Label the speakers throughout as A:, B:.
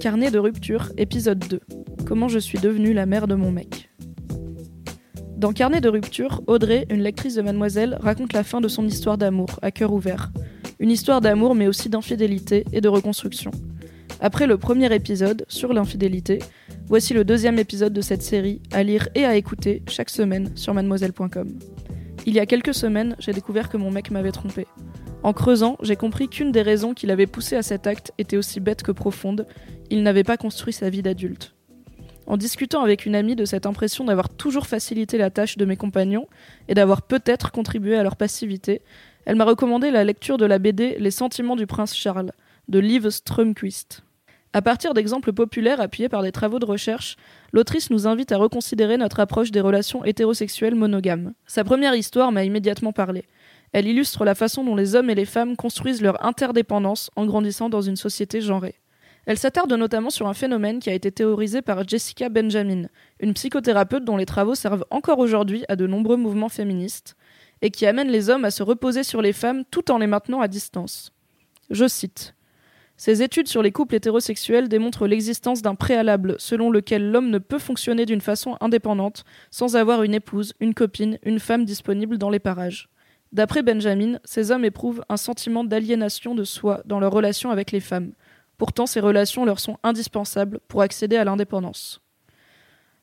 A: Carnet de rupture, épisode 2. Comment je suis devenue la mère de mon mec. Dans Carnet de rupture, Audrey, une lectrice de Mademoiselle, raconte la fin de son histoire d'amour, à cœur ouvert. Une histoire d'amour mais aussi d'infidélité et de reconstruction. Après le premier épisode sur l'infidélité, voici le deuxième épisode de cette série à lire et à écouter chaque semaine sur mademoiselle.com. Il y a quelques semaines, j'ai découvert que mon mec m'avait trompé. En creusant, j'ai compris qu'une des raisons qui l'avait poussé à cet acte était aussi bête que profonde, il n'avait pas construit sa vie d'adulte. En discutant avec une amie de cette impression d'avoir toujours facilité la tâche de mes compagnons et d'avoir peut-être contribué à leur passivité, elle m'a recommandé la lecture de la BD Les sentiments du prince Charles, de Liv Strömquist. À partir d'exemples populaires appuyés par des travaux de recherche, l'autrice nous invite à reconsidérer notre approche des relations hétérosexuelles monogames. Sa première histoire m'a immédiatement parlé. Elle illustre la façon dont les hommes et les femmes construisent leur interdépendance en grandissant dans une société genrée. Elle s'attarde notamment sur un phénomène qui a été théorisé par Jessica Benjamin, une psychothérapeute dont les travaux servent encore aujourd'hui à de nombreux mouvements féministes, et qui amène les hommes à se reposer sur les femmes tout en les maintenant à distance. Je cite ces études sur les couples hétérosexuels démontrent l'existence d'un préalable selon lequel l'homme ne peut fonctionner d'une façon indépendante sans avoir une épouse, une copine, une femme disponible dans les parages. D'après Benjamin, ces hommes éprouvent un sentiment d'aliénation de soi dans leur relation avec les femmes. Pourtant, ces relations leur sont indispensables pour accéder à l'indépendance.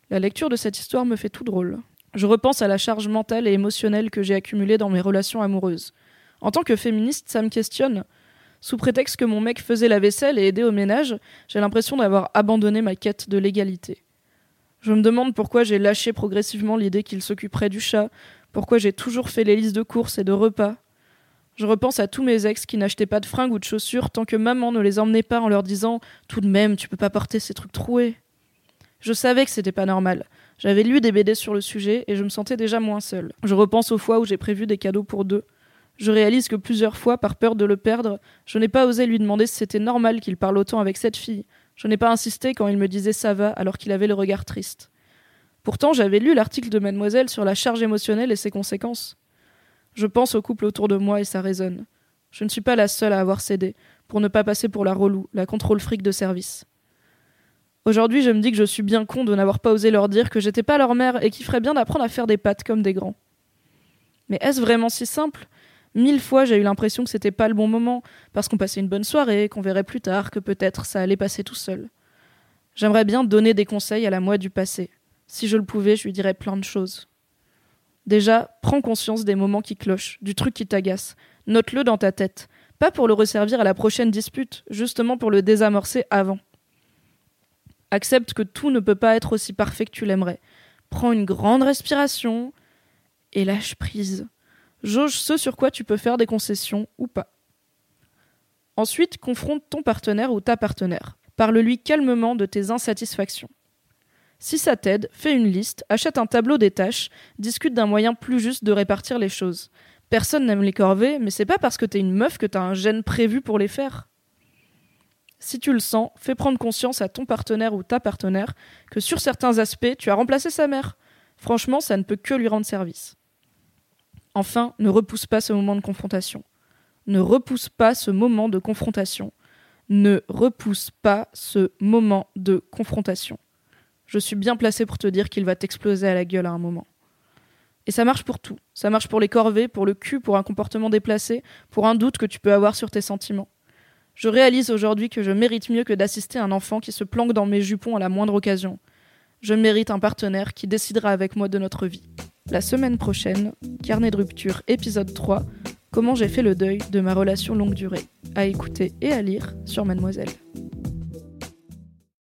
A: La lecture de cette histoire me fait tout drôle. Je repense à la charge mentale et émotionnelle que j'ai accumulée dans mes relations amoureuses. En tant que féministe, ça me questionne. Sous prétexte que mon mec faisait la vaisselle et aidait au ménage, j'ai l'impression d'avoir abandonné ma quête de l'égalité. Je me demande pourquoi j'ai lâché progressivement l'idée qu'il s'occuperait du chat, pourquoi j'ai toujours fait les listes de courses et de repas. Je repense à tous mes ex qui n'achetaient pas de fringues ou de chaussures tant que maman ne les emmenait pas en leur disant Tout de même, tu peux pas porter ces trucs troués. Je savais que c'était pas normal. J'avais lu des BD sur le sujet et je me sentais déjà moins seule. Je repense aux fois où j'ai prévu des cadeaux pour deux. Je réalise que plusieurs fois, par peur de le perdre, je n'ai pas osé lui demander si c'était normal qu'il parle autant avec cette fille. Je n'ai pas insisté quand il me disait ça va alors qu'il avait le regard triste. Pourtant, j'avais lu l'article de Mademoiselle sur la charge émotionnelle et ses conséquences. Je pense au couple autour de moi et ça résonne. Je ne suis pas la seule à avoir cédé, pour ne pas passer pour la relou, la contrôle fric de service. Aujourd'hui, je me dis que je suis bien con de n'avoir pas osé leur dire que j'étais pas leur mère et qu'il ferait bien d'apprendre à faire des pattes comme des grands. Mais est-ce vraiment si simple? Mille fois, j'ai eu l'impression que c'était pas le bon moment, parce qu'on passait une bonne soirée, qu'on verrait plus tard, que peut-être ça allait passer tout seul. J'aimerais bien donner des conseils à la moi du passé. Si je le pouvais, je lui dirais plein de choses. Déjà, prends conscience des moments qui clochent, du truc qui t'agace. Note-le dans ta tête. Pas pour le resservir à la prochaine dispute, justement pour le désamorcer avant. Accepte que tout ne peut pas être aussi parfait que tu l'aimerais. Prends une grande respiration et lâche prise. Jauge ce sur quoi tu peux faire des concessions ou pas. Ensuite, confronte ton partenaire ou ta partenaire. Parle-lui calmement de tes insatisfactions. Si ça t'aide, fais une liste, achète un tableau des tâches, discute d'un moyen plus juste de répartir les choses. Personne n'aime les corvées, mais c'est pas parce que t'es une meuf que t'as un gène prévu pour les faire. Si tu le sens, fais prendre conscience à ton partenaire ou ta partenaire que sur certains aspects, tu as remplacé sa mère. Franchement, ça ne peut que lui rendre service. Enfin, ne repousse pas ce moment de confrontation. Ne repousse pas ce moment de confrontation. Ne repousse pas ce moment de confrontation. Je suis bien placé pour te dire qu'il va t'exploser à la gueule à un moment. Et ça marche pour tout. Ça marche pour les corvées, pour le cul, pour un comportement déplacé, pour un doute que tu peux avoir sur tes sentiments. Je réalise aujourd'hui que je mérite mieux que d'assister un enfant qui se planque dans mes jupons à la moindre occasion. Je mérite un partenaire qui décidera avec moi de notre vie. La semaine prochaine, Carnet de rupture, épisode 3, Comment j'ai fait le deuil de ma relation longue durée, à écouter et à lire sur Mademoiselle.